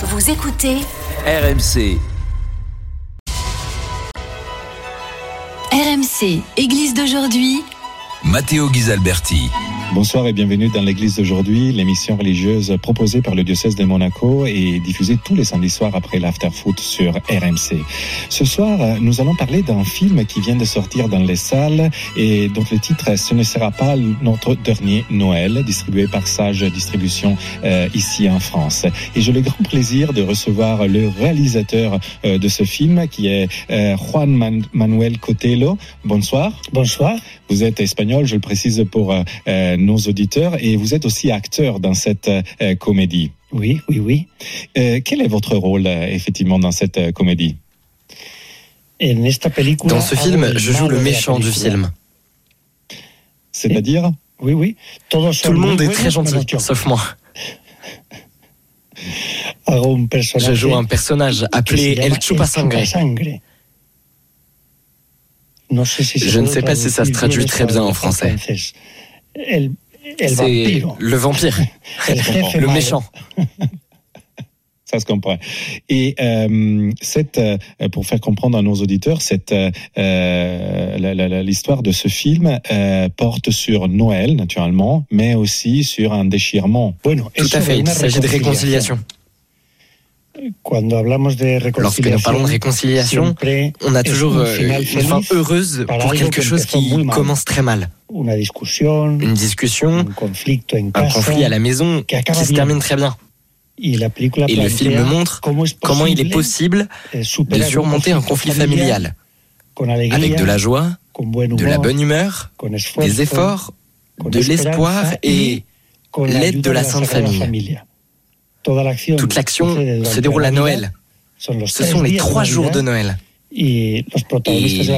Vous écoutez RMC. RMC, Église d'aujourd'hui. Matteo Ghisalberti. Bonsoir et bienvenue dans l'église d'aujourd'hui, l'émission religieuse proposée par le diocèse de Monaco et diffusée tous les samedis soirs après l'after-foot sur RMC. Ce soir, nous allons parler d'un film qui vient de sortir dans les salles et dont le titre Ce ne sera pas notre dernier Noël, distribué par Sage Distribution euh, ici en France. Et j'ai le grand plaisir de recevoir le réalisateur euh, de ce film qui est euh, Juan Man Manuel Cotelo. Bonsoir. Bonsoir. Vous êtes espagnol, je le précise pour euh, nos auditeurs, et vous êtes aussi acteur dans cette euh, comédie. Oui, oui, oui. Euh, quel est votre rôle, euh, effectivement, dans cette euh, comédie? En esta película Dans ce film, je joue le méchant du film. C'est-à-dire? Oui, oui. Tout le monde est très gentil, sauf moi. Je joue un personnage appelé El Chupasangre. Chupasangre. No sé si se Je ne sais pas si ça se traduit très bien en français. C'est le vampire, le méchant. Ça se comprend. Et euh, cette, euh, pour faire comprendre à nos auditeurs, cette euh, l'histoire de ce film porte sur Noël, naturellement, mais aussi sur un déchirement. Bueno, Tout à fait, il s'agit de réconciliation. Cuando hablamos de Lorsque nous parlons de réconciliation, on a toujours euh, une fin heureuse pour quelque que chose qui commence très mal. Une discussion, un conflit à la maison qui se termine très bien. Et le film montre comment il est possible de surmonter un conflit familial avec de la joie, de la bonne humeur, des efforts, de l'espoir et l'aide de la Sainte Famille. Toute l'action se déroule à Noël. Ce sont les trois jours de Noël. Et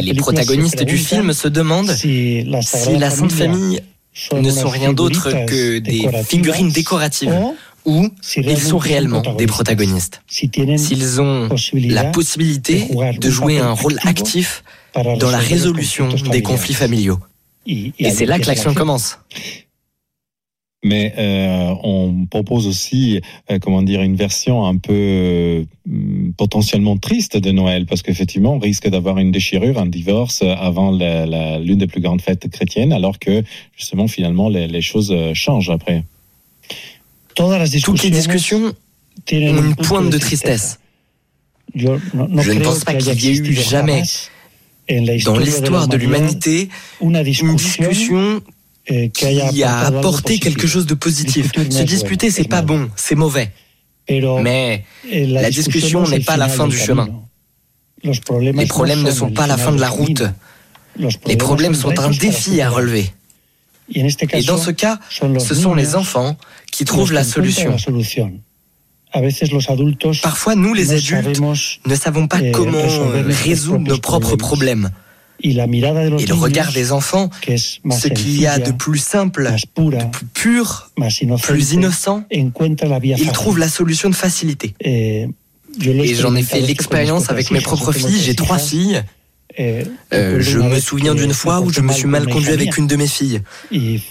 les protagonistes du film se demandent si la Sainte Famille ne sont rien d'autre que des figurines décoratives ou ils sont réellement des protagonistes. S'ils ont la possibilité de jouer un rôle actif dans la résolution des conflits familiaux. Et c'est là que l'action commence. Mais euh, on propose aussi, euh, comment dire, une version un peu euh, potentiellement triste de Noël, parce qu'effectivement, on risque d'avoir une déchirure, un divorce avant la- la- l'une des plus grandes fêtes chrétiennes, alors que justement, finalement, les, les choses euh, changent après. Toutes les discussions ont un une pointe de tristesse. Je ne pense pas qu'il y ait eu jamais, Dans l'histoire de l'humanité, une discussion qui a apporté quelque chose de positif. Se disputer, c'est es pas bon, c'est mauvais. Mais la discussion n'est pas la fin du chemin. problemas les problèmes ne sont pas la fin de la route. Les problèmes son sont un défi à relever. Et dans ce cas, ce sont les enfants qui trouvent la solution. Parfois, nous, les adultes, ne savons pas eh, comment résoudre nos propres problèmes. Y la mirada de los Et le regard des enfants, que es más ce qu'il y a de plus simple, pura, de plus pur, plus innocent, la vía ils fácil. trouvent la solution de facilité. Eh, Et j'en ai fait l'expérience avec mes propres filles. J'ai trois filles. Euh, je me souviens d'une fois où je me suis mal conduit avec une de mes filles.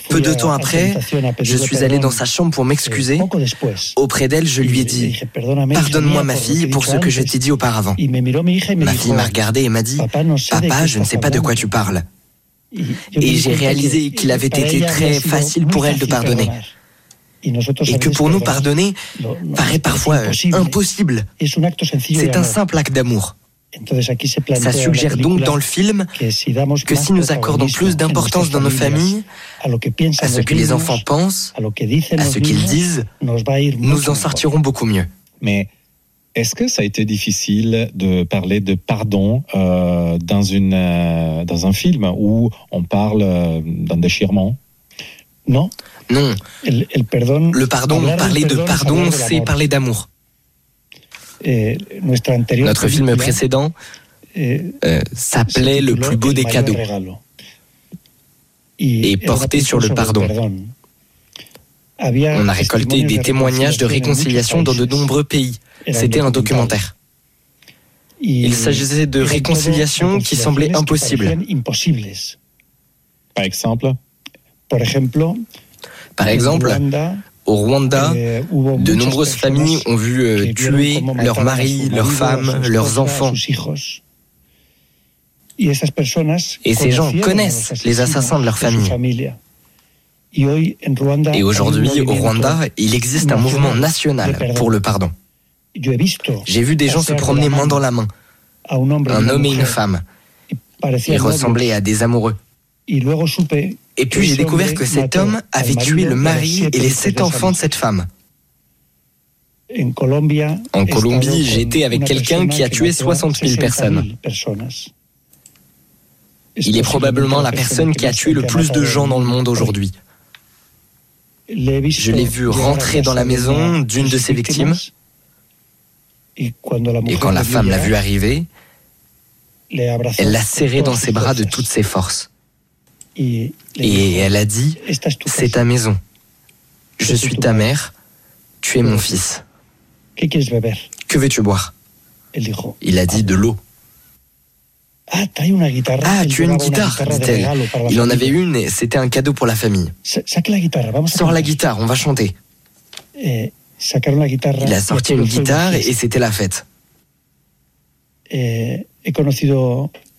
Peu de temps après, je suis allé dans sa chambre pour m'excuser. Auprès d'elle, je lui ai dit dije, "Perdóname, hija Pardonne-moi, ma fille, pour ce que je antes". t'ai dit auparavant. Ma fille m'a regardé et m'a dit Papa, je ne sais pas de quoi hablando". tu parles. Et j'ai réalisé qu'il avait été très facile pour elle de pardonner. Et que pour nous pardonner paraît parfois euh, impossible. C'est un simple acte d'amour. Ça suggère donc dans le film que si, nous accordons plus d'importance dans nos familles, à ce que les enfants pensent, à ce qu'ils disent, nous en sortirons beaucoup mieux. Mais est-ce que ça a été difficile de parler de pardon euh, dans, une, euh, dans un film où on parle euh, d'un déchirement No, Non, perdón. le pardon, parler de pardon, c'est parler d'amour. Eh, Notre film précédent eh, euh, s'appelait Le plus beau des cadeaux. Et una sur le pardon. On a récolté des de témoignages de réconciliation dans de nombreux pays. C'était un documentaire. Il s'agissait de réconciliations qui semblaient impossibles. Par exemple? Par exemple, Au Rwanda, hubo de nombreuses familles ont vu euh, tuer leurs maris, leurs femmes, leurs enfants. Et ces gens connaissent les assassins de leur famille. Et aujourd'hui, au Rwanda, il existe un mouvement national pour le pardon. J'ai vu des gens se promener main dans la main, un homme et une femme, et ressemblaient à des amoureux. Et puis j'ai découvert que cet homme avait tué le mari et les sept enfants de cette femme. En Colombie, été avec quelqu'un qui a tué mató a 60 000 personnes. 60.000 personas. Il est probablement la personne qui a tué le plus de gens dans le monde aujourd'hui. Je l'ai vu rentrer dans la maison d'une de ses victimes, et quand la femme l'a vu arriver, elle l'a serré dans ses bras de toutes ses forces. Et Et elle a dit, c'est ta maison. Je suis ta mère, tu es mon fils. ¿Qué quieres beber? Que veux-tu boire? Il a dit de l'eau. ah. Ah, tu as une guitare, dit-elle. Il en avait une et c'était un cadeau pour la famille. Sors la guitare, on va chanter. Eh. Il a sorti une guitare et c'était la fête.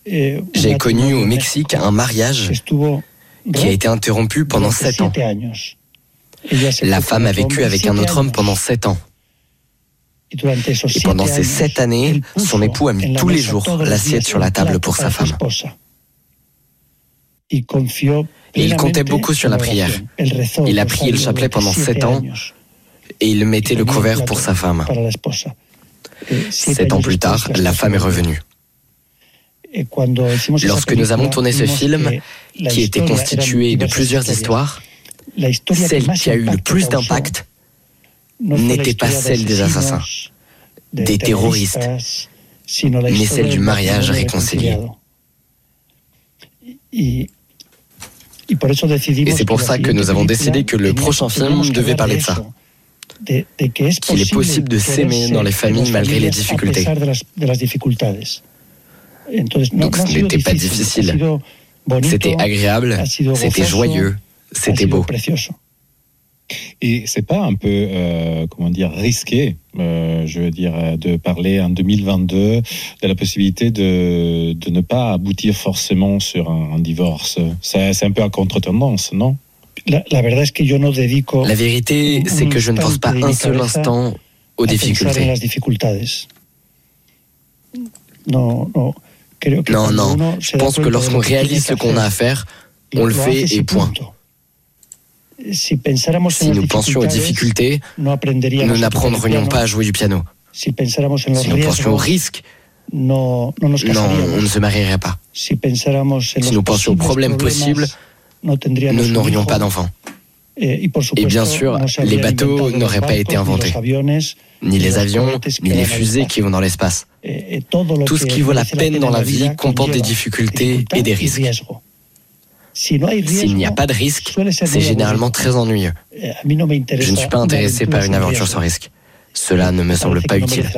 J'ai connu au Mexique un mariage qui a été interrompu pendant sept ans. La femme a vécu avec un autre homme pendant sept ans. Et pendant ces sept années, son époux a mis tous les jours l'assiette sur la table pour sa femme. Et il comptait beaucoup sur la prière. Il a prié le chapelet pendant sept ans. Et il mettait le couvert pour sa femme. Sept ans plus tard, la femme est revenue. Et cuando hicimos esa Lorsque nous avons tourné ce film, la qui était constitué de plusieurs histoires, celle qui a eu le plus d'impact n'était pas celle des assassins, des terroristes, mais celle du mariage réconcilié. Et c'est pour ça que nous avons décidé que le prochain film devait parler de ça. Qu'il est possible de s'aimer dans les familles malgré les difficultés. Entonces, Donc no ce n'était pas difficile. C'était agréable, c'était joyeux, c'était beau. precioso. Et c'est pas un peu, euh, comment dire, risqué, euh, je veux dire, euh, de parler en 2022 de la possibilité de, de ne pas aboutir forcément sur un, un divorce. C'est un peu à contre-tendance, non? La, la verdad es que yo no dedico La vérité, c'est que je ne pense pas un seul instant aux difficultés. las dificultades. Creo que Non, non. uno Je se pense que lorsqu'on réalise ce qu'on a à faire, on le fait et point. Si nous pensions aux difficultés, no nous n'apprendrions pas à jouer du piano. Si en nous pensions aux risques, no, no nos non, on ne se marierait pas. Si en nous pensions aux problèmes possibles, nous n'aurions pas d'enfants. Eh, Et bien sûr, les bateaux n'auraient pas été inventés. Ni les los avions, ni les fusées qui vont dans l'espace. Eh, eh, Tout ce qui vaut la peine dans la vie comporte des difficultés et des risques. S'il n'y a pas de risque, c'est généralement très ennuyeux. Eh, Je ne suis pas intéressé par une aventure sans risque. Cela ne me semble pas utile.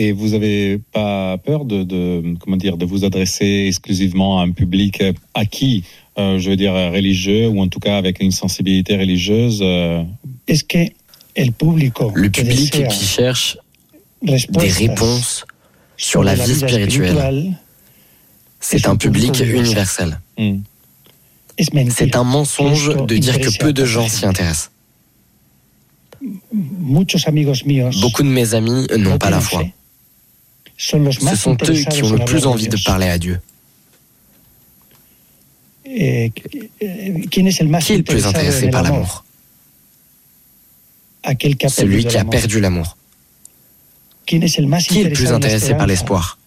Et vous avez pas peur de, de, comment dire, de vous adresser exclusivement à un public acquis, euh, je veux dire religieux, ou en tout cas avec une sensibilité religieuse euh, Es que el público Le public qui cherche des réponses sur la vie spirituelle, c'est es un public universel. hmm. C'est un mensonge de dire que peu de gens s'y intéressent. Beaucoup de mes amis no n'ont pas la foi. Ce sont eux qui ont le plus envie de parler à Dieu. Eh, eh, ¿Quién es el más Qui est le plus intéressé par l'amour Celui qui a perdu l'amour. ¿Quién es el más Qui est le plus intéressé par l'espoir?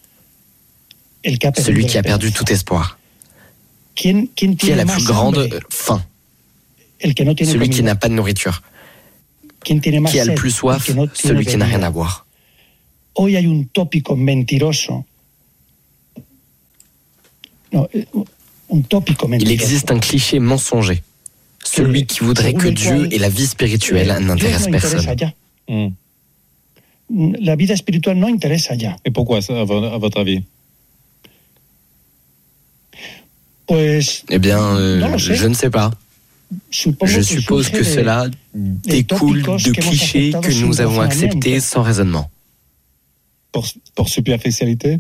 Celui qui a perdu tout espoir. ¿Quién, quién Qui a la plus grande faim Celui qui n'a pas de nourriture. ¿Quién tiene más Qui a le plus soif? Celui qui n'a rien à boire. Hoy hay un tópico mentiroso. Il existe un cliché mensonger. Celui qui voudrait que Dieu et la vie spirituelle n'intéressent personne. ya. Hmm. La vida espiritual no interesa ya. Et pourquoi ça, à vo- à votre avis? Pues Eh bien, euh, je ne sais pas. Je suppose que cela découle de clichés que nous avons acceptés sans raisonnement. Pour, pour superficialité?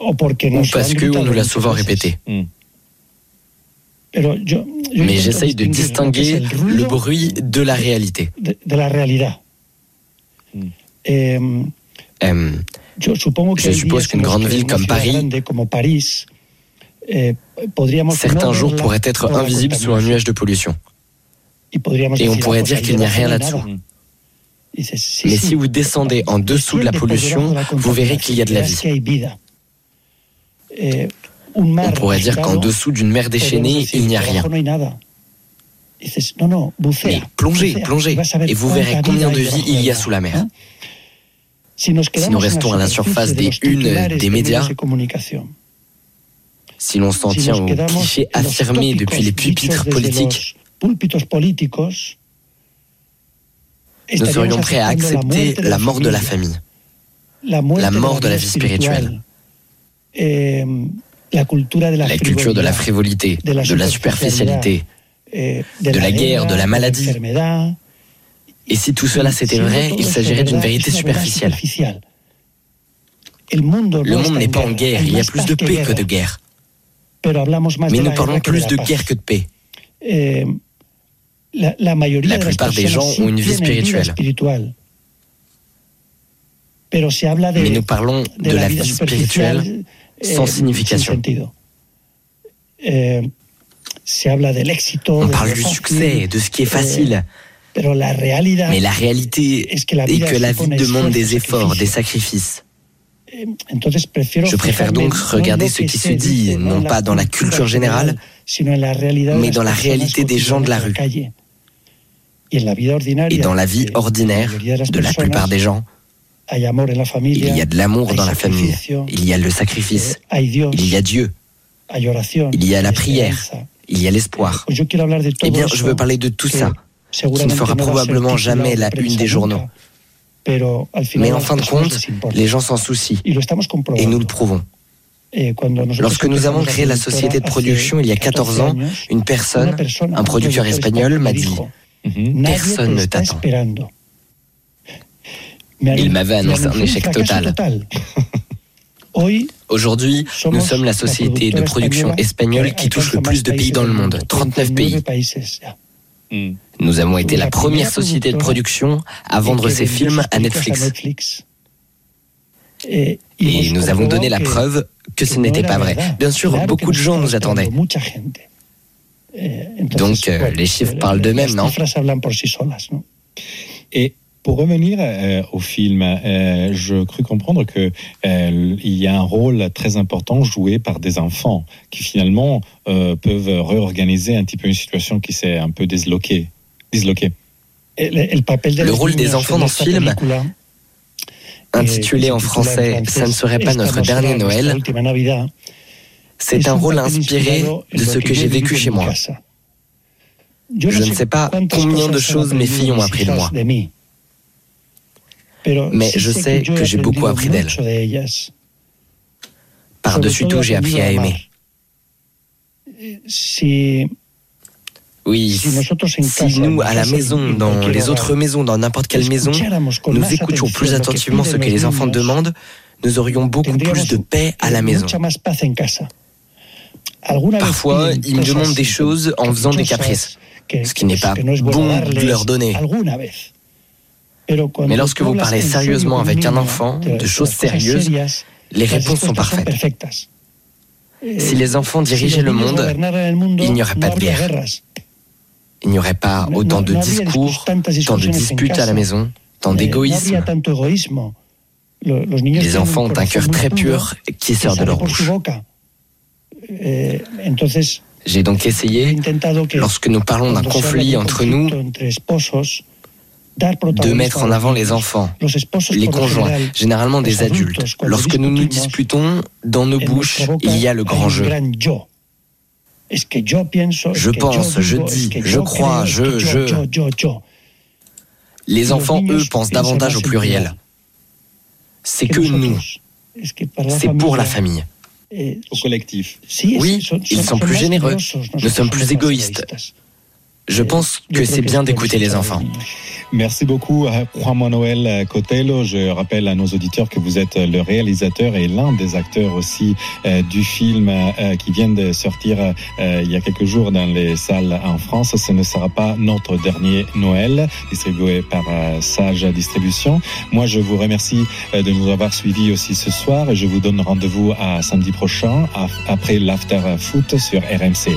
Ou parce qu'on nous l'a souvent répété. Mm. Mais j'essaye de distinguer le bruit de la réalité. Mm. je suppose qu'une grande ville comme Paris, eh, certains jours pourraient être invisibles sous un nuage de pollution. Et on pourrait dire qu'il n'y a rien là-dessous. Mais si vous descendez en dessous de la pollution, vous verrez qu'il y a de la vie. On pourrait dire qu'en dessous d'une mer déchaînée, il n'y a rien. Mais plongez, plongez, et vous verrez combien de vie il y a sous la mer. Si nous restons à la surface des unes des médias, si l'on s'en tient aux clichés affirmés depuis les pupitres politiques, nous serions prêts à accepter la mort de la famille, la mort de la vie spirituelle, la culture de la frivolité, de la superficialité, de la guerre, de la maladie. Et si tout cela c'était vrai, il s'agirait d'une vérité superficielle. Le monde n'est pas en guerre, il y a plus de paix que de guerre. Mais nous parlons plus de guerre que de paix. Eh, la plupart des gens ont une vie spirituelle. Mais nous parlons de la vie spirituelle sans eh, signification. Eh, On parle du succès, de ce qui est facile. Mais la réalité est que la vie demande des efforts, des sacrifices. Je préfère donc regarder ce qui se dit, non pas dans la culture générale, mais dans la réalité des gens de la rue. Et dans la vie ordinaire de la plupart des gens, il y a de l'amour dans la famille, il y a le sacrifice, il y a Dieu, il y a la prière, il y a l'espoir. Eh bien, je veux parler de tout ça, qui ne fera probablement jamais la une des journaux. Mais en fin de compte, les gens s'en soucient. Et nous le prouvons. Lorsque nous avons créé la société de production il y a 14 ans, une personne, un producteur espagnol, m'a dit Personne ne t'attend. Il m'avait annoncé un échec total. Aujourd'hui, nous sommes la société de production espagnole qui touche le plus de pays dans le monde, 39 pays. Hmm. Nous avons été la première société de production à vendre ses films à Netflix. Et nous avons donné la preuve que ce n'était pas vrai. Bien sûr, beaucoup de gens nous attendaient. Donc, euh, les chiffres parlent d'eux-mêmes, non Et pour revenir euh, au film, euh, je crus comprendre que euh, il y a un rôle très important joué par des enfants qui finalement peuvent réorganiser un petit peu une situation qui s'est un peu disloquée. disloquée. Le rôle des enfants dans ce film, intitulé en français Ça ne serait pas notre dernier Noël, c'est un rôle inspiré de ce que j'ai vécu chez moi. Je ne sais pas combien de choses mes filles ont appris de moi mais je sais que j'ai beaucoup appris d'elle. Par-dessus tout, j'ai appris à aimer. Oui, si nous, à la maison, dans les autres maisons, dans n'importe quelle maison, nous écoutions plus attentivement ce que les enfants demandent, nous aurions beaucoup plus de paix à la maison. Parfois, ils me demandent des choses en faisant des caprices, ce qui n'est pas bon de leur donner. Mais lorsque vous parlez sérieusement avec un enfant de choses sérieuses, les réponses sont parfaites. Si les enfants dirigeaient le monde, il n'y aurait pas de guerre. Il n'y aurait pas autant de discours, tant de disputes à la maison, tant d'égoïsme. Les enfants ont un cœur très pur qui sort de leur bouche. J'ai donc essayé, lorsque nous parlons d'un conflit entre nous, de mettre en avant les enfants, les conjoints, généralement des adultes. Lorsque nous nous disputons, dans nos bouches, il y a le grand jeu. Je pense, je dis, je crois, je, je. Les enfants, eux, pensent davantage au pluriel. C'est que nous. C'est pour la famille. au collectif. Oui, ils sont plus généreux. Nous sommes plus égoïstes. Je pense que c'est bien d'écouter les enfants. Merci beaucoup, Juan Manuel Cotelo. Je rappelle à nos auditeurs que vous êtes le réalisateur et l'un des acteurs aussi euh, du film euh, qui vient de sortir euh, il y a quelques jours dans les salles en France. Ce ne sera pas notre dernier Noël, distribué par Sage Distribution. Moi, je vous remercie de nous avoir suivis aussi ce soir et je vous donne rendez-vous à samedi prochain après l'After Foot sur RMC.